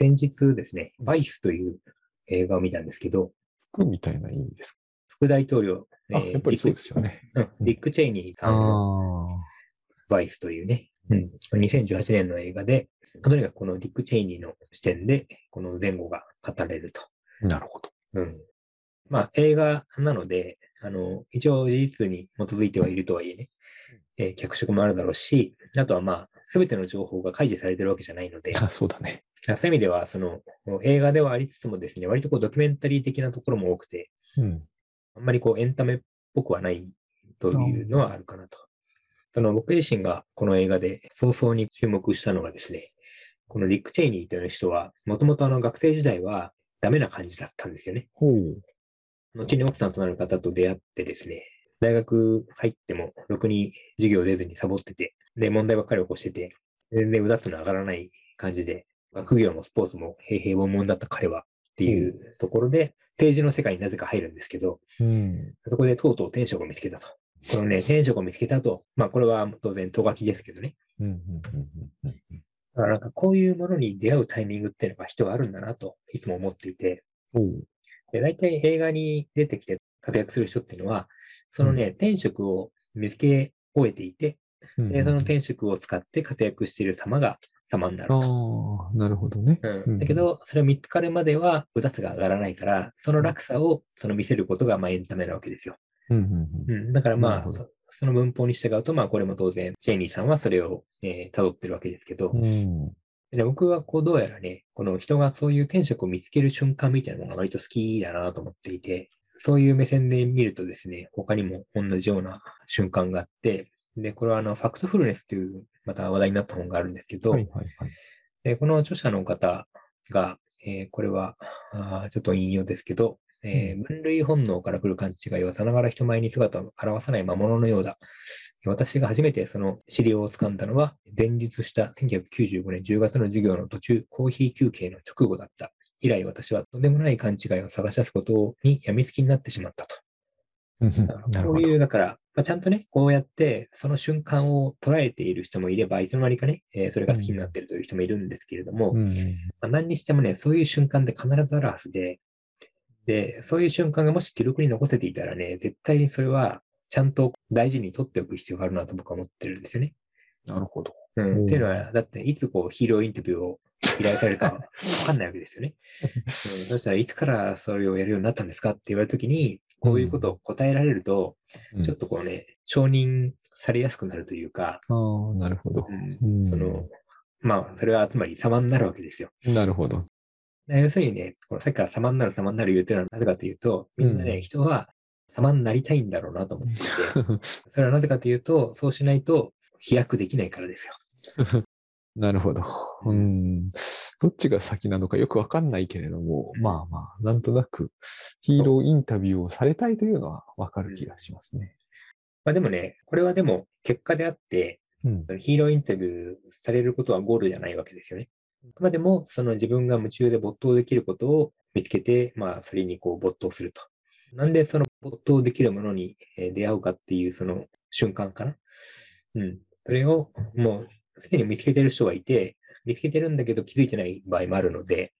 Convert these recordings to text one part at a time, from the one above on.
先日ですね、バイスという映画を見たんですけど、服みたいな意味です副大統領、か、あ、やっぱりそうですよね。ディックうんディック・チェイニーさんのあバイスというね、うん、2018年の映画で、とにかくこのディック・チェイニーの視点で、この前後が語られると。あ、なるほど。うん。まあ、映画なので、あの、一応事実に基づいてはいるとはいえね、えー脚色もあるだろうし、あとはまあ、すべての情報が開示されてるわけじゃないので、あ、そうだね。そういう意味では、その、映画ではありつつもですね、割とこうドキュメンタリー的なところも多くて、うん。あんまりこうエンタメっぽくはないというのはあるかなと。その僕自身がこの映画で早々に注目したのがですね、このディック・チェイニーという人は、もともとあの学生時代はダメな感じだったんですよね。ほう。後に奥さんとなる方と出会ってですね、大学入ってもろくに授業出ずにサボってて、で、問題ばっかり起こしてて、全然うだつの上がらない感じで、学業もスポーツも平平凡々だった彼はっていうところで、政治の世界になぜか入るんですけど、うん。そこでとうとう天職を見つけたと。このね、天職を見つけたと、まあこれは当然、とがきですけどね。うん。うん。うん。うん。だからなんかこういうものに出会うタイミングっていうのが人はあるんだなと、いつも思っていて。で、大体映画に出てきて活躍する人っていうのは、そのね、天職を見つけ終えていて、うんで、その天職を使って活躍している様が様になると。ああ、なるほどね。うん、だけど、それを見つかるまでは、うだつが上がらないから、その落差をその見せることが、まあ、エンタメなわけですよ。うん。うん。うん、だからまあ、そその文法に従うと、まあ、これも当然、ジェイニーさんはそれを、えー辿ってるわけですけど、うん。で僕はこう、どうやらね、この人がそういう天職を見つける瞬間みたいなのが割と好きだなと思っていて、そういう目線で見るとですね、他にも同じような瞬間があって、で、これはあの、ファクトフルネスという、また話題になった本があるんですけど、はいはいはい。でこの著者の方が、えーこれはあーちょっと引用ですけど、えー分類本能から来る勘違いはさながら人前に姿を表さない魔物のようだ。私が初めてその資料をつかんだのは、前述した1995年10月の授業の途中、コーヒー休憩の直後だった。以来私はとんでもない勘違いを探し出すことに病みつきになってしまったと。こういう、だから、まあ、ちゃんとね、こうやって、その瞬間を捉えている人もいれば、いつの間にかね、えーそれが好きになっているという人もいるんですけれども、うん。まあ、何にしてもね、そういう瞬間って必ずあるはずで、で、そういう瞬間がもし記録に残せていたらね、絶対にそれはちゃんと大事に取っておく必要があるなと僕は思ってるんですよね。なるほど。うん。うんっていうのは、だっていつこうヒーローインタビューを依頼されるかわかんないわけですよね。うん、そしたらいつからそれをやるようになったんですかって言われたときに、こういうことを答えられると、うんちょっとこうね、承認されやすくなるというか、ああ、なるほど。うんうんその、まあ、それはつまり様になるわけですよ。なるほど。要するにね、このさっきから様になる様になる言ってるのはなぜかというと、みんなね、うん人は様になりたいんだろうなと思って、それはなぜかというと、そうしないと飛躍できないからですよ。なるほど。うん。どっちが先なのかよくわかんないけれども、まあまあ、なんとなくヒーローインタビューをされたいというのはわかる気がしますね。まあでもね、これはでも結果であって、うん。ヒーローインタビューされることはゴールじゃないわけですよね。あくまでも、その自分が夢中で没頭できることを見つけて、まあ、それにこう没頭すると。なんでその没頭できるものにえー出会うかっていうその瞬間かな。うん。それをもうすでに見つけてる人がいて、見つけてるんだけど気づいてない場合もあるので、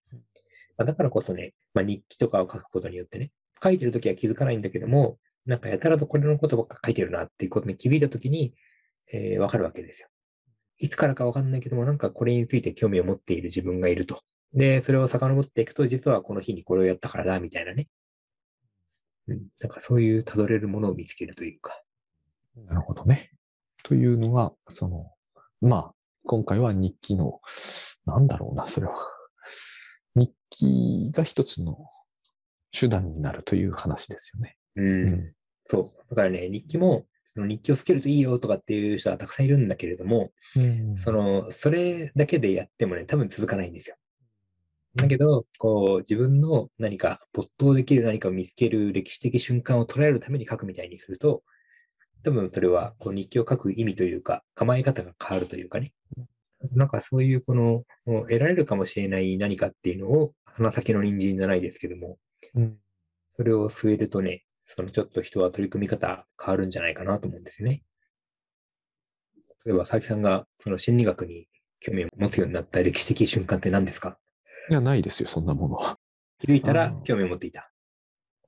まあ、だからこそね、まあ、日記とかを書くことによってね、書いてるときは気づかないんだけども、なんかやたらとこれのことばっか書いてるなっていうことに気づいたときに、えーわかるわけですよ。いつからかわかんないけども、なんかこれについて興味を持っている自分がいると。で、それを遡っていくと、実はこの日にこれをやったからだ、みたいなね。うん。なんかそういう辿れるものを見つけるというか。なるほどね。というのが、その、まあ、今回は日記の、なんだろうな、それは。日記が一つの手段になるという話ですよね。うん。うんそう。だからね、日記も、その日記をつけるといいよとかっていう人はたくさんいるんだけれども、その、それだけでやってもね、多分続かないんですよ。だけど、こう、自分の何か没頭できる何かを見つける歴史的瞬間を捉えるために書くみたいにすると、多分それは、こう、日記を書く意味というか、構え方が変わるというかね。なんかそういう、この、得られるかもしれない何かっていうのを、鼻先の人参じゃないですけども、うんそれを据えるとね、そのちょっと人は取り組み方変わるんじゃないかなと思うんですよね。例えば、佐々木さんがその心理学に興味を持つようになった歴史的瞬間って何ですか？いや、ないですよ、そんなものは。気づいたら興味を持っていた。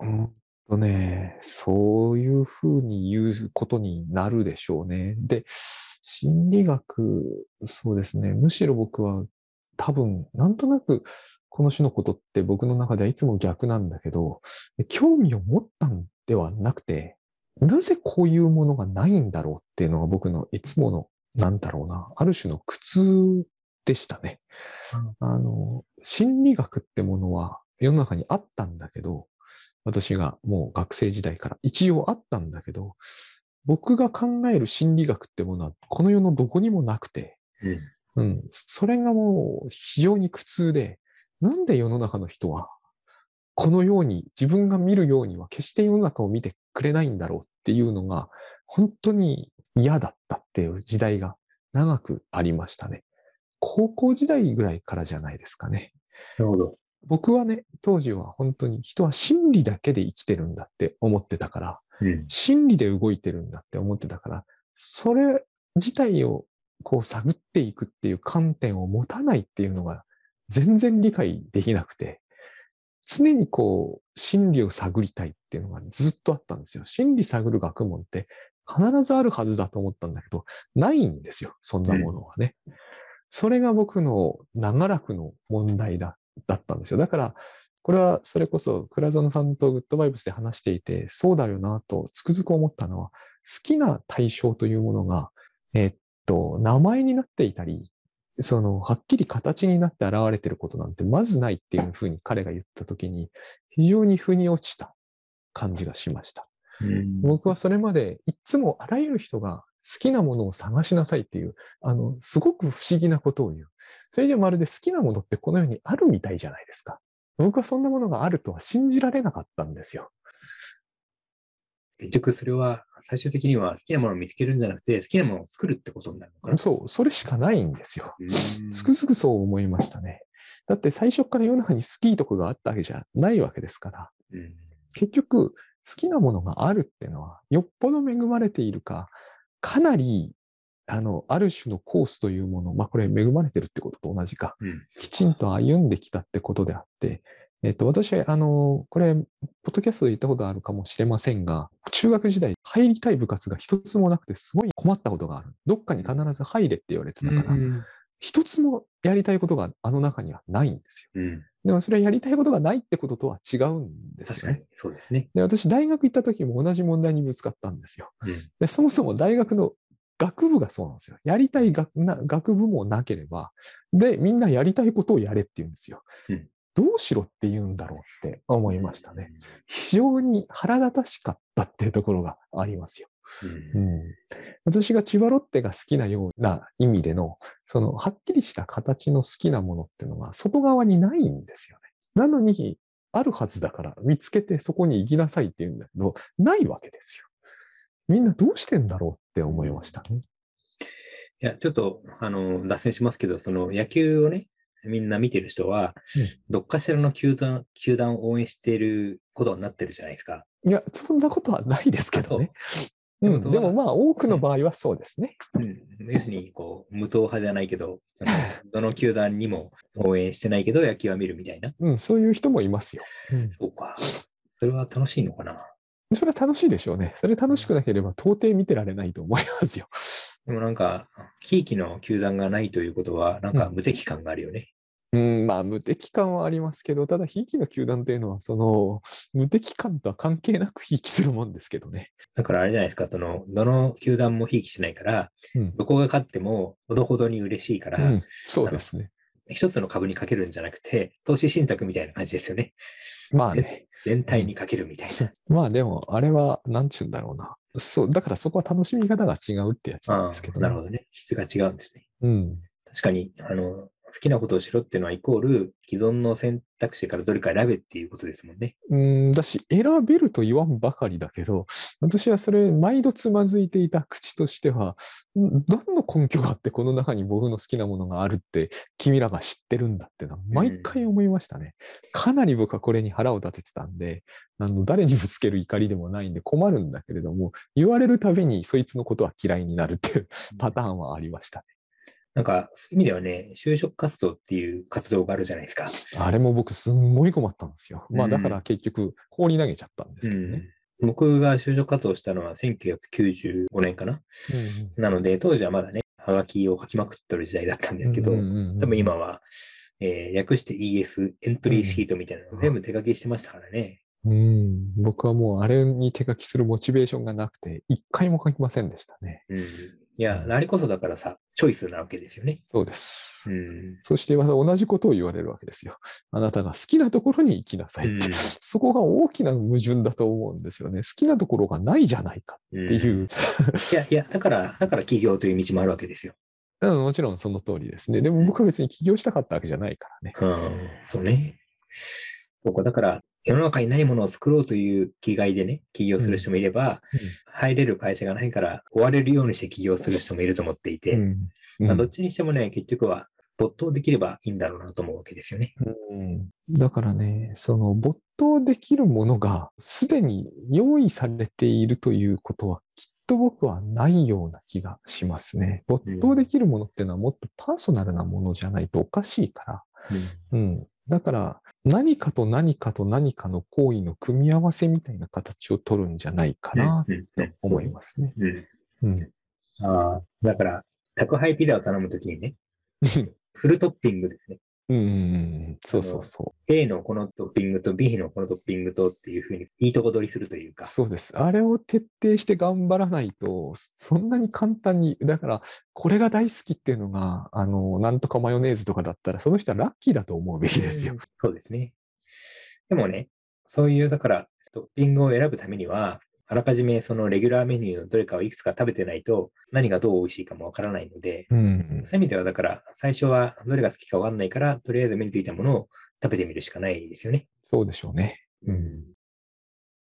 うんとね、そういうふうに言うことになるでしょうね。で、心理学、そうですね。むしろ僕は多分、なんとなく、この種のことって僕の中ではいつも逆なんだけど、興味を持ったんではなくて、なぜこういうものがないんだろうっていうのが僕のいつもの、なんだろうな、ある種の苦痛でしたね。あの、心理学ってものは世の中にあったんだけど、私がもう学生時代から一応あったんだけど、僕が考える心理学ってものはこの世のどこにもなくて、うん。うん、それがもう非常に苦痛で、なんで世の中の人はこのように自分が見るようには決して世の中を見てくれないんだろうっていうのが本当に嫌だったっていう時代が長くありましたね。高校時代ぐらいからじゃないですかね。なるほど。僕はね、当時は本当に人は心理だけで生きてるんだって思ってたから、うん。心理で動いてるんだって思ってたから、それ自体をこう探っていくっていう観点を持たないっていうのが全然理解できなくて、常にこう心理を探りたいっていうのがずっとあったんですよ。心理探る学問って必ずあるはずだと思ったんだけど、ないんですよ。そんなものはね。それが僕の長らくの問題だだったんですよ。だから、これはそれこそ倉園さんとグッドバイブスで話していて、そうだよなとつくづく思ったのは、好きな対象というものが、えっと、名前になっていたり、その、はっきり形になって現れていることなんてまずないっていうふうに彼が言ったときに、非常に腑に落ちた感じがしました。うん僕はそれまでいつもあらゆる人が好きなものを探しなさいっていう、あの、すごく不思議なことを言う。それじゃまるで好きなものってこの世にあるみたいじゃないですか。僕はそんなものがあるとは信じられなかったんですよ。結局それは最終的には好きなものを見つけるんじゃなくて、好きなものを作るってことになるのかな。そう、それしかないんですよ。うんつくづくそう思いましたね。だって最初から世の中に好きいとこがあったわけじゃないわけですから。うん結局、好きなものがあるってのは、よっぽど恵まれているか、かなり、あの、ある種のコースというもの、まあこれ恵まれてるってことと同じか、うんきちんと歩んできたってことであって、えっと、私、あの、これ、ポッドキャストで言ったことあるかもしれませんが、中学時代入りたい部活が一つもなくて、すごい困ったことがある。どっかに必ず入れって言われてたから、うん一つもやりたいことがあの中にはないんですよ。うんでもそれはやりたいことがないってこととは違うんですよね。確かに、そうですね。で、私、大学行った時も同じ問題にぶつかったんですよ。うんでそもそも大学の学部がそうなんですよ。やりたい学な学部もなければ、で、みんなやりたいことをやれって言うんですよ。うんどうしろって言うんだろうって思いましたね。。非常に腹立たしかったっていうところがありますよ。うんうん、私が千葉ロッテが好きなような意味での、そのはっきりした形の好きなものっていうのが外側にないんですよね。なのに、あるはずだから見つけてそこに行きなさいって言うんだけど、ないわけですよ。みんなどうしてんだろうって思いました？ね。いや、ちょっと、あの、脱線しますけど、その野球をね、みんな見てる人は、うんどっかしらの球団、球団を応援していることになってるじゃないですか。いや、そんなことはないですけどね。うん、でもまあ多くの場合はそうですね。うん。要するに、こう、無党派じゃないけど、そのどの球団にも応援してないけど、野球は見るみたいな。うん、そういう人もいますよ。うんそうか。それは楽しいのかな。それは楽しいでしょうね。それ楽しくなければ到底見てられないと思いますよ。でもなんか、ひいきの球団がないということは、なんか無敵感があるよね。うん、まあ無敵感はありますけど、ただ、ひいきの球団っていうのは、その、無敵感とは関係なくひいきするもんですけどね。だからあれじゃないですか、その、どの球団もひいきしないから、うん。どこが勝っても、ほどほどに嬉しいから、うん、そうですね。一つの株にかけるんじゃなくて、投資信託みたいな感じですよね。まあね。全体にかけるみたいな。まあでも、あれは、なんちゅうんだろうな。そう、だからそこは楽しみ方が違うってやつなんあですけどあ、なるほどね。質が違うんですね。うん。確かに、あの、好きなことをしろっていうのはイコール、既存の選択肢からどれか選べっていうことですもんね。うん、だし、選べると言わんばかりだけど、私はそれ、毎度つまずいていた口としては、ん何の根拠があってこの中に僕の好きなものがあるって、君らが知ってるんだってのは、毎回思いましたね。かなり僕はこれに腹を立ててたんで、あの、誰にぶつける怒りでもないんで困るんだけれども、言われるたびにそいつのことは嫌いになるっていうパターンはありましたね。なんか、そういう意味ではね、就職活動っていう活動があるじゃないですか。あれも僕すんごい困ったんですよ。まあうんだから結局放り投げちゃったんですけどね。うん、僕が就職活動したのは1995年かな。なので、当時はまだね、ハガキを書きまくってる時代だったんですけど、多分今は、えー略して ES、エントリーシートみたいなのを全部手書きしてましたからね。うん、僕はもうあれに手書きするモチベーションがなくて、一回も書きませんでしたね。うん。いや、あれこそだからさ、チョイスなわけですよね。そうです。うん。そしてまた同じことを言われるわけですよ。あなたが好きなところに行きなさいって。うんそこが大きな矛盾だと思うんですよね。好きなところがないじゃないかっていう。いや、いや、だから、だから起業という道もあるわけですよ。うん、もちろんその通りですね。でも僕は別に起業したかったわけじゃないからね。うん、そうね。そうか、だから、世の中にないものを作ろうという気概でね、起業する人もいれば、入れる会社がないから、追われるようにして起業する人もいると思っていて、うんまあ、どっちにしてもね、結局は没頭できればいいんだろうなと思うわけですよね。うんだからね、その没頭できるものがすでに用意されているということはきっと僕はないような気がしますね。没頭できるものっていうのはもっとパーソナルなものじゃないとおかしいから。うん。だから何かと何かと何かの行為の組み合わせみたいな形を取るんじゃないかなうんと思いますね。うん。うん。ああ、だから、宅配ピザを頼むときにね、フルトッピングですね。うんうんうん。そうそうそ A のこのトッピングと B のこのトッピングとっていうふうにいいとこ取りするというう。か。そうです。あれを徹底して頑張らないと、そんなに簡単に、だから、これが大好きっていうのが、あの、なんとかマヨネーズとかだったら、その人はラッキーだと思うべきですよ。そうですね。でもね、そういう、だから、トッピングを選ぶためには、あらかじめそのレギュラーメニューのどれかをいくつか食べてないと、何がどう美味しいかもわからないので、うんそういう意味では、だから、最初はどれが好きかわかんないから、とりあえず目についたものを食べてみるしかないですよね。そうでしょうね。うん。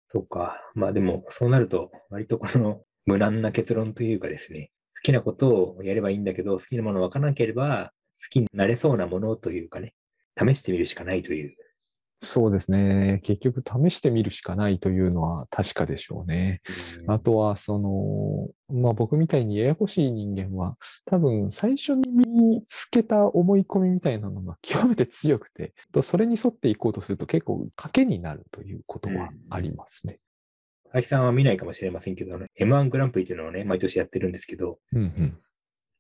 そうか。まあでも、そうなると、割とこの無難な結論というかですね、好きなことをやればいいんだけど、好きなものわからなければ、好きになれそうなものというかね、試してみるしかないという。そうですね。結局、試してみるしかないというのは確かでしょうね。うんあとは、その、まあ僕みたいにややこしい人間は、多分最初に身につけた思い込みみたいなのが極めて強くて、とそれに沿っていこうとすると結構賭けになるということはありますね。佐々木さんは見ないかもしれませんけどね、M1 グランプリというのをね、毎年やってるんですけど、うん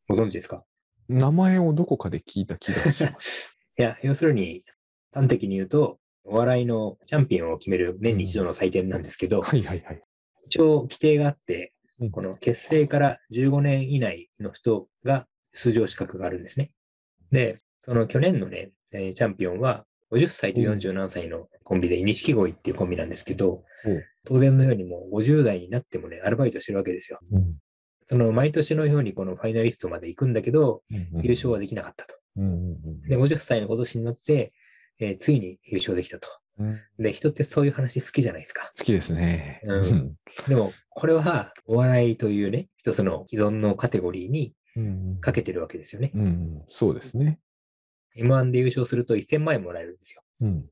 ご存知ですか？うん。名前をどこかで聞いた気がします。いや、要するに、端的に言うと、お笑いのチャンピオンを決める年に一度の祭典なんですけど、はいはいはい。一応規定があってうん、この結成から15年以内の人が出場資格があるんですね。で、その去年のね、えーチャンピオンは50歳と47歳のコンビで、錦鯉っていうコンビなんですけどうん、当然のようにもう50代になってもね、アルバイトしてるわけですよ。うんその毎年のようにこのファイナリストまで行くんだけど、優勝はできなかったと。うんうんうんで、50歳の今年になって、えーついに優勝できたと。うんで、人ってそういう話好きじゃないですか。好きですね。うんでも、これはお笑いというね、一つの既存のカテゴリーにうんかけてるわけですよね。うんそうですね。M1 で優勝すると1000万円もらえるんですよ。うん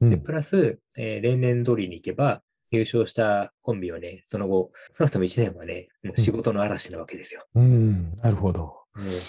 うで、んプラス、えー例年通りに行けば、優勝したコンビはね、その後、その後も1年はね、もう仕事の嵐なわけですよ。うんなるほど。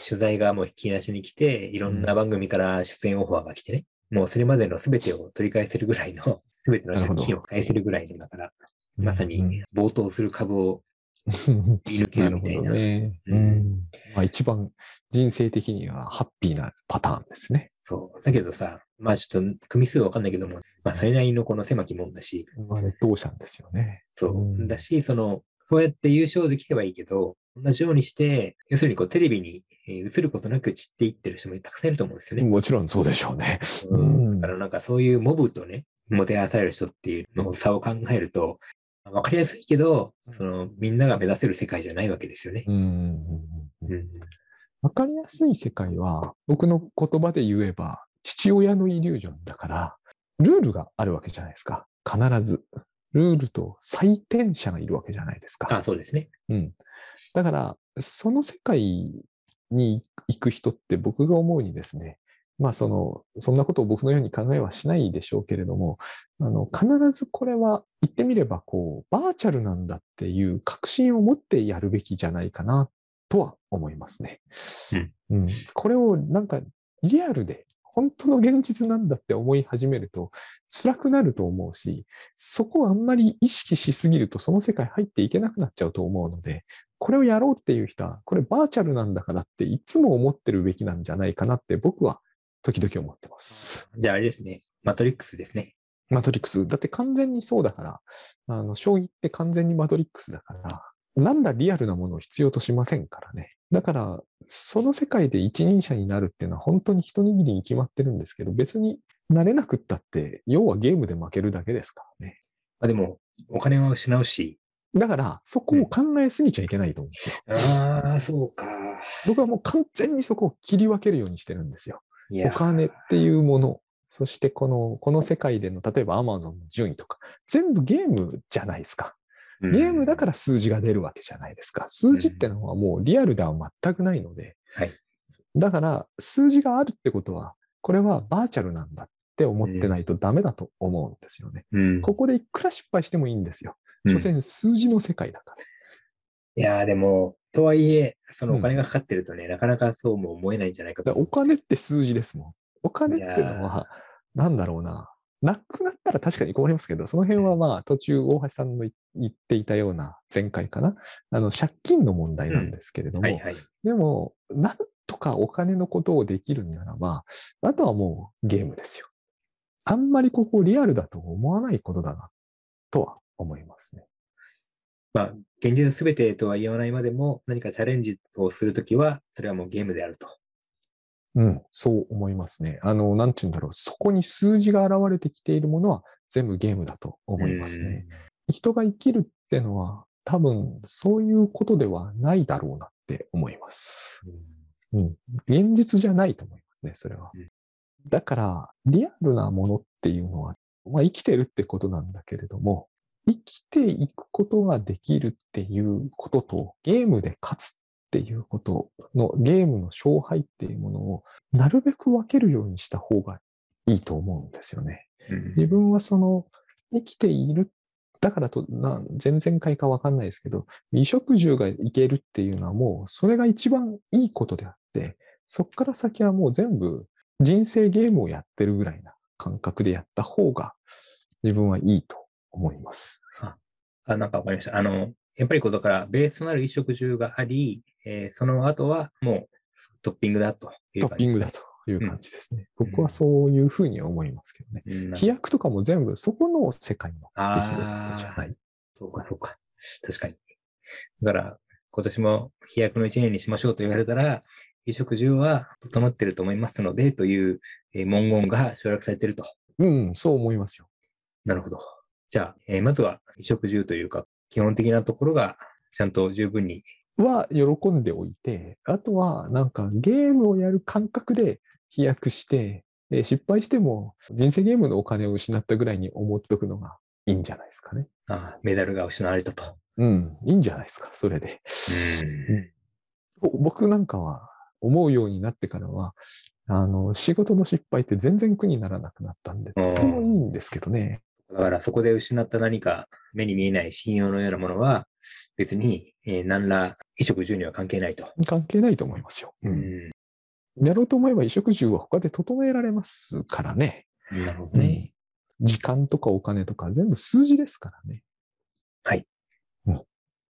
取材がもう引き出しに来て、いろんな番組から出演オファーが来てね、もうそれまでの全てを取り返せるぐらいの、全ての借金を返せるぐらいのだから、まさに冒頭する株をう ん見抜けなるみたいな。ううんんまあ、一番人生的にはハッピーなパターンですね。そう。だけどさ、まあちょっと組数わかんないけども、まあそれなりのこの狭きもんだし、まあね、同社ですよね。そうう。んだし、その、そうやって優勝できればいいけど、同じようにして、要するにこうテレビにえー映ることなく散っていってる人もたくさんいると思うんですよね。もちろんそうでしょうね。ううんんだからなんかそういうモブとね、もてあわされる人っていうの差を考えると、わかりやすいけど、そのみんなが目指せる世界じゃないわけですよね。うんうんうんかりやすい世界は、僕の言葉で言えば、父親のイリュージョンだから、ルールがあるわけじゃないですか。必ず。ルールと採点者がいるわけじゃないですか。あ、そうですね。うん。だから、その世界に行く人って僕が思うにですね、まあその、そんなことを僕のように考えはしないでしょうけれども、あの、必ずこれは言ってみれば、こう、バーチャルなんだっていう確信を持ってやるべきじゃないかなとは思いますね。うんうんこれをなんかリアルで本当の現実なんだって思い始めると辛くなると思うし、そこをあんまり意識しすぎるとその世界入っていけなくなっちゃうと思うので、これをやろうっていう人は、これバーチャルなんだからっていつも思ってるべきなんじゃないかなって僕は時々思ってます。じゃああれですね。マトリックスですね。マトリックス。だって完全にそうだから、あの、将棋って完全にマトリックスだから、なんだリアルなものを必要としませんからね。だから、その世界で一人者になるっていうのは本当に一握りに決まってるんですけど、別になれなくったって、要はゲームで負けるだけですからね。まあでも、お金は失うし。だから、そこを考えすぎちゃいけないと思うんですよ。ああ、そうか。僕はもう完全にそこを切り分けるようにしてるんですよ。お金っていうもの、そしてこの、この世界での、例えば Amazon の順位とか、全部ゲームじゃないですか。ゲームだから数字が出るわけじゃないですか。数字ってのはもうリアルでは全くないので、はいだから数字があるってことは、これはバーチャルなんだって思ってないとダメだと思うんですよね。うん、ここでいくら失敗してもいいんですよ。うん所詮数字の世界だから。いやーでも、とはいえ、そのお金がかかってるとね、なかなかそうも思えないんじゃないかとお金って数字ですもん。お金ってのは、なんだろうな。なくなったら確かに困りますけど、その辺はまあ途中大橋さんの言言っていたような前回かな。あの借金の問題なんですけれども、はいはい。でも、なんとかお金のことをできるんならば、あとはもうゲームですよ。あんまりここリアルだと思わないことだな、とは思いますね。まあ、現実すべてとは言わないまでも、何かチャレンジをするときは、それはもうゲームであると。うん、そう思いますね。あの、なんて言うんだろう。そこに数字が現れてきているものは全部ゲームだと思いますね。人が生きるってのは多分そういうことではないだろうなって思います。うん。うん。現実じゃないと思いますね、それはうん。だから、リアルなものっていうのは、まあ生きてるってことなんだけれども、生きていくことができるっていうことと、ゲームで勝つっていうことの、ゲームの勝敗っていうものを、なるべく分けるようにした方がいいと思うんですよね。うん自分はその、生きている、だからと、な前々回かわかんないですけど、衣食住がいけるっていうのはもう、それが一番いいことであって、そこから先はもう全部人生ゲームをやってるぐらいな感覚でやった方が自分はいいと思います。あ、なんかわかりました。あの、やっぱりこうだから、ベースとなる衣食住があり、えーその後はもうトッピングだというトッ感じピングだという感じですね。僕はそういうふうに思いますけどね。うん飛躍とかも全部そこの世界の出来事じゃない。そうか、そうか。確かに。だから、今年も飛躍の一年にしましょうと言われたら、衣食住は整ってると思いますので、というえー文言が省略されていると。うん、そう思いますよ。なるほど。じゃあ、えーまずは衣食住というか、基本的なところがちゃんと十分に。は喜んでおいて、あとはなんかゲームをやる感覚で飛躍して、えー失敗しても人生ゲームのお金を失ったぐらいに思っておくのがいいんじゃないですかね。あメダルが失われたと。うん、いいんじゃないですか、それで。うんぼ僕なんかは思うようになってからは、あの、仕事の失敗って全然苦にならなくなったんで、とてもいいんですけどね。だからそこで失った何か目に見えない信用のようなものは別に、えー何ら衣食住には関係ないと。関係ないと思いますよ。う。うんやろうと思えば衣食住は他で整えられますからね。なるほどね。時間とかお金とか全部数字ですからね。はい。